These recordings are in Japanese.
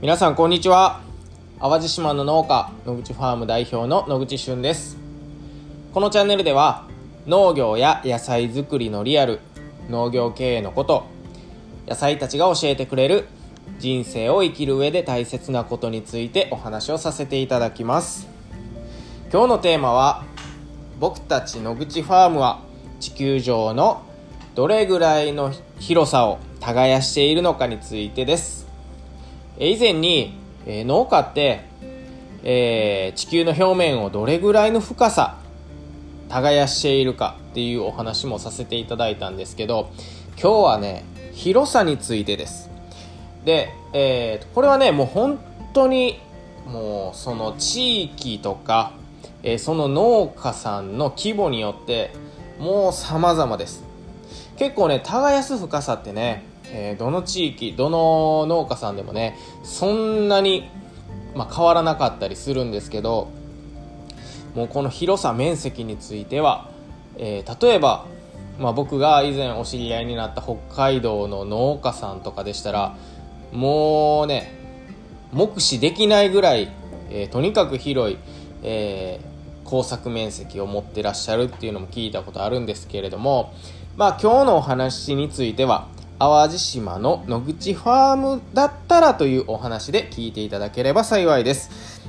皆さんこんにちは。淡路島の農家野口ファーム代表の野口俊です。このチャンネルでは農業や野菜作りのリアル農業経営のこと野菜たちが教えてくれる人生を生きる上で大切なことについてお話をさせていただきます。今日のテーマは僕たち野口ファームは地球上のどれぐらいの広さを耕しているのかについてです。以前に、え農家って、えー、地球の表面をどれぐらいの深さ耕しているかっていうお話もさせていただいたんですけど今日はね広さについてです。で、えー、これはねもう本当にもうその地域とか、えー、その農家さんの規模によってもう様々です。結構ね耕す深さってね、えー、どの地域どの農家さんでもねそんなに、まあ、変わらなかったりするんですけどもうこの広さ面積については、えー、例えば、まあ、僕が以前お知り合いになった北海道の農家さんとかでしたらもうね目視できないぐらい、えー、とにかく広い、えー、工作面積を持ってらっしゃるっていうのも聞いたことあるんですけれどもまあ今日のお話については淡路島の野口ファームだったらというお話で聞いていただければ幸いです。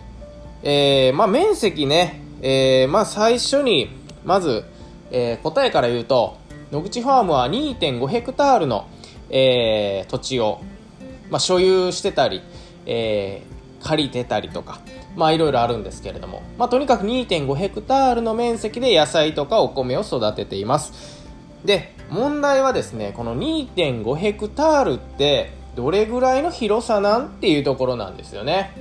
えー、まあ面積ね、えー、まあ最初に、まず、えー、答えから言うと、野口ファームは2.5ヘクタールの、え、土地を、まあ、所有してたり、え、借りてたりとか、まあいろいろあるんですけれども、まあとにかく2.5ヘクタールの面積で野菜とかお米を育てています。で問題はですねこの2.5ヘクタールってどれぐらいの広さなんていうところなんですよね。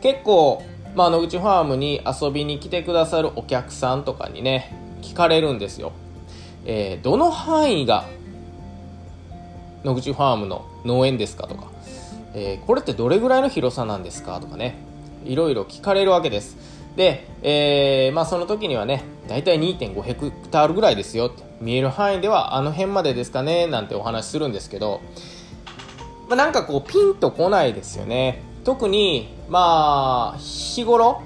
結構、まあ、野口ファームに遊びに来てくださるお客さんとかにね聞かれるんですよ、えー、どの範囲が野口ファームの農園ですかとか、えー、これってどれぐらいの広さなんですかとかね。いろいろ聞かれるわけです。で、えー、まあその時にはね大体2.5ヘクタールぐらいですよ。見える範囲ではあの辺までですかねなんてお話しするんですけど、まあ、なんかこうピンとこないですよね。特にまあ日頃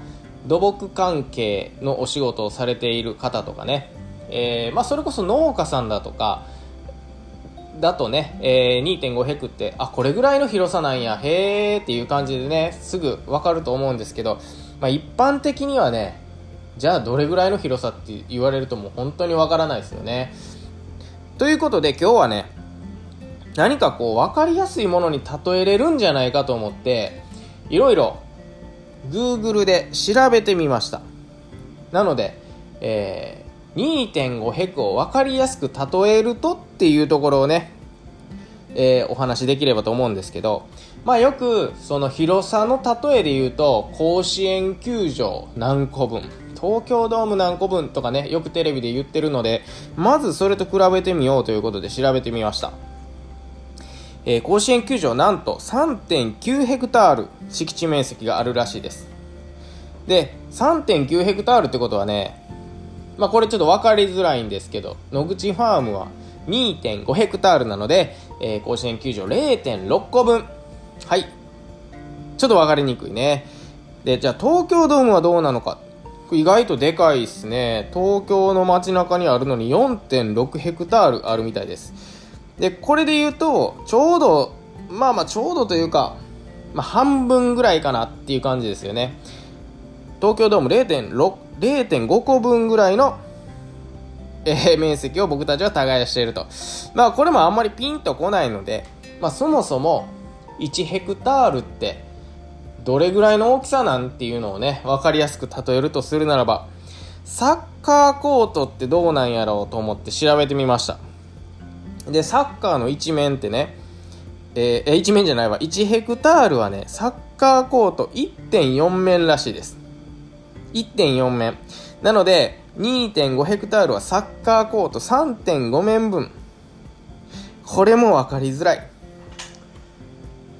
土木関係のお仕事をされている方とかね、えー、まあ、それこそ農家さんだとかだとね、えー、2.5ヘクってあこれぐらいの広さなんやへーっていう感じでねすぐ分かると思うんですけど、まあ、一般的にはねじゃあどれぐらいの広さって言われるともう本当にわからないですよね。ということで今日はね、何かこう分かりやすいものに例えれるんじゃないかと思って、いろいろ Google で調べてみました。なので、えー、2.5ヘクを分かりやすく例えるとっていうところをね、えー、お話しできればと思うんですけど、まあよくその広さの例えで言うと甲子園球場何個分東京ドーム何個分とかね、よくテレビで言ってるので、まずそれと比べてみようということで調べてみました。えー、甲子園球場なんと3.9ヘクタール敷地面積があるらしいです。で、3.9ヘクタールってことはね、まあこれちょっと分かりづらいんですけど、野口ファームは2.5ヘクタールなので、えー、甲子園球場0.6個分。はい。ちょっと分かりにくいね。で、じゃあ東京ドームはどうなのか。意外とでかいっすね。東京の街中にあるのに4.6ヘクタールあるみたいです。で、これで言うと、ちょうど、まあまあちょうどというか、まあ半分ぐらいかなっていう感じですよね。東京ドーム0.5個分ぐらいの、えー、面積を僕たちは耕していると。まあこれもあんまりピンとこないので、まあそもそも1ヘクタールってどれぐらいの大きさなんていうのをね、分かりやすく例えるとするならば、サッカーコートってどうなんやろうと思って調べてみました。で、サッカーの一面ってね、えー、一面じゃないわ、1ヘクタールはね、サッカーコート1.4面らしいです。1.4面。なので、2.5ヘクタールはサッカーコート3.5面分。これも分かりづらい。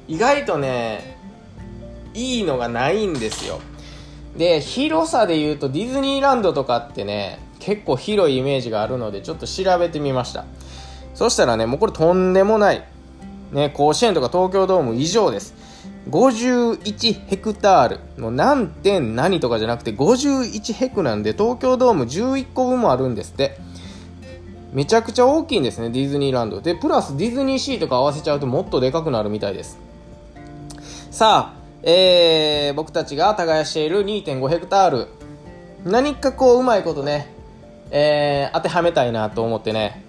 意外とね、いいのがないんですよ。で、広さで言うとディズニーランドとかってね、結構広いイメージがあるので、ちょっと調べてみました。そしたらね、もうこれとんでもない。ね、甲子園とか東京ドーム以上です。51ヘクタールの何点何とかじゃなくて51ヘクなんで東京ドーム11個分もあるんですってめちゃくちゃ大きいんですねディズニーランドでプラスディズニーシーとか合わせちゃうともっとでかくなるみたいですさあえー、僕たちが耕している2.5ヘクタール。何かこううまいことね、えー、当てはめたいなと思ってね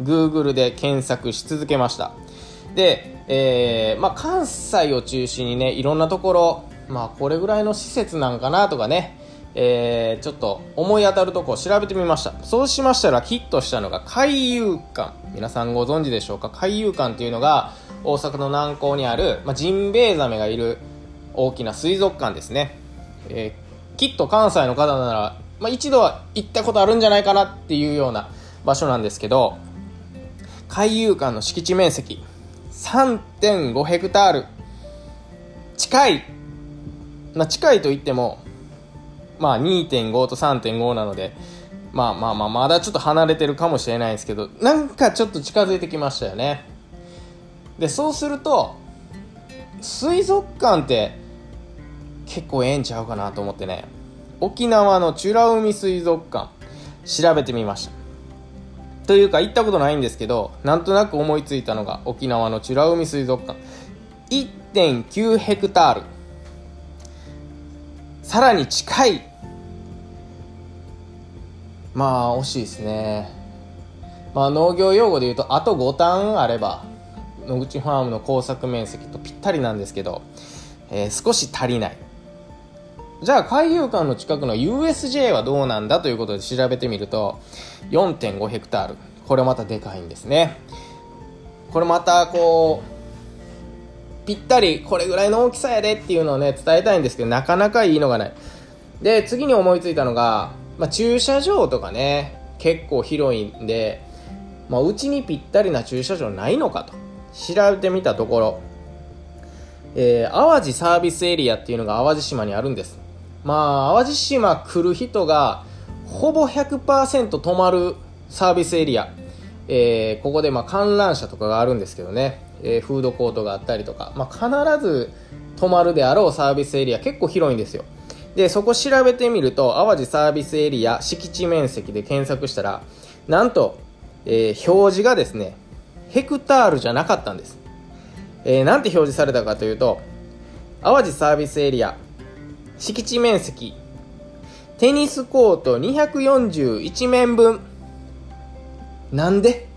Google で検索し続けました。で、えー、まあ、関西を中心にねいろんなところ、まあ、これぐらいの施設なんかなとかね、えー、ちょっと思い当たるとこを調べてみました。そうしましたらヒットしたのが海遊館。皆さんご存知でしょうか？海遊館っていうのが大阪の南港にある、まあ、ジンベエザメがいる大きな水族館ですね、えー、きっと関西の方なら、まあ、一度は行ったことあるんじゃないかなっていうような場所なんですけど海遊館の敷地面積3.5ヘクタール。近い、まあ、近いといってもまあ2.5と3.5なのでまあまあまあまだちょっと離れてるかもしれないですけどなんかちょっと近づいてきましたよね。でそうすると水族館って結構ええんちゃうかなと思ってね。沖縄の美ら海水族館調べてみました。というか行ったことないんですけどなんとなく思いついたのが沖縄の美ら海水族館。1.9ヘクタール。さらに近い。まあ惜しいですね。まあ農業用語で言うとあと5ターンあれば。野口ファームの耕作面積とぴったりなんですけど、えー、少し足りない。じゃあ海遊館の近くの USJ はどうなんだということで調べてみると4.5ヘクタール。これまたでかいんですね。これまたこうぴったりこれぐらいの大きさやでっていうのをね伝えたいんですけどなかなかいいのがない。で次に思いついたのが、まあ、駐車場とかね結構広いんで、まあ、うちにぴったりな駐車場ないのかと。調べてみたところ、えー、淡路サービスエリアっていうのが淡路島にあるんです。まあ、淡路島来る人がほぼ100%泊まるサービスエリア、えー、ここでまあ観覧車とかがあるんですけどね、えー、フードコートがあったりとか、まあ、必ず泊まるであろうサービスエリア結構広いんですよ。でそこ調べてみると淡路サービスエリア敷地面積で検索したらなんと、えー、表示がですねヘクタールじゃなかったんです、えー、なんて表示されたかというと淡路サービスエリア敷地面積テニスコート241面分なんで？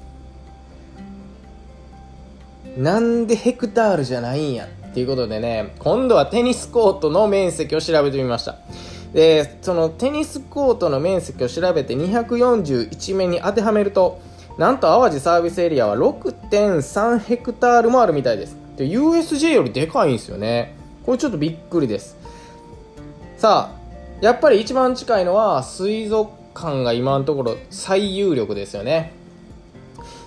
なんでヘクタールじゃないんやっていうことでね今度はテニスコートの面積を調べてみました。でそのテニスコートの面積を調べて241面に当てはめるとなんと淡路サービスエリアは6.3ヘクタールもあるみたいです。で USJ よりでかいんですよね。これちょっとびっくりです。さあやっぱり一番近いのは水族館が今のところ最有力ですよね。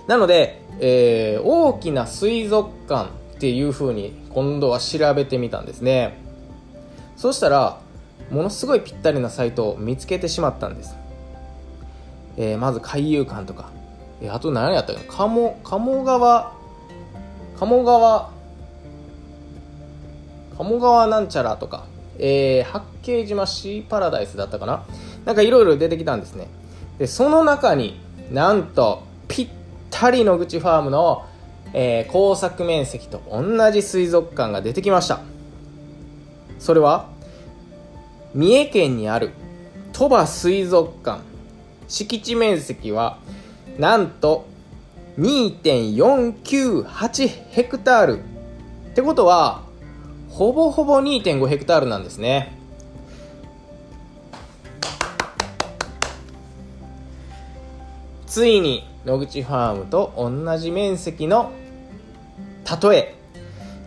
なので、えー、大きな水族館っていう風に今度は調べてみたんですね。そしたらものすごいぴったりなサイトを見つけてしまったんです、えー、まず海遊館とか、え、あと何やったか鴨鴨川？鴨川？鴨川なんちゃらとか。えー、八景島シーパラダイスだったかな？なんかいろいろ出てきたんですね。で、その中になんとぴったり野口ファームの、えー、工作面積と同じ水族館が出てきました。それは三重県にある鳥羽水族館。敷地面積はなんと2.498ヘクタール。ってことはほぼほぼ2.5ヘクタールなんですね。ついに野口ファームと同じ面積の例え。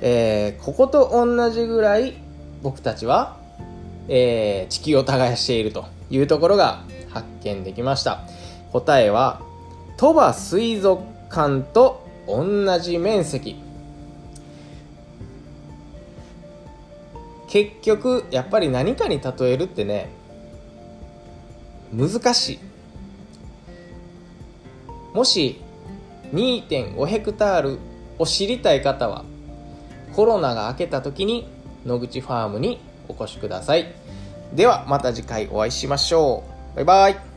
えー、ここと同じぐらい僕たちは、えー、地球を耕しているというところが発見できました。答えは鳥羽水族館と同じ面積。結局やっぱり何かに例えるってね難しい。もし2.5ヘクタールを知りたい方はコロナが明けた時に野口ファームにお越しください。ではまた次回お会いしましょう。バイバイ。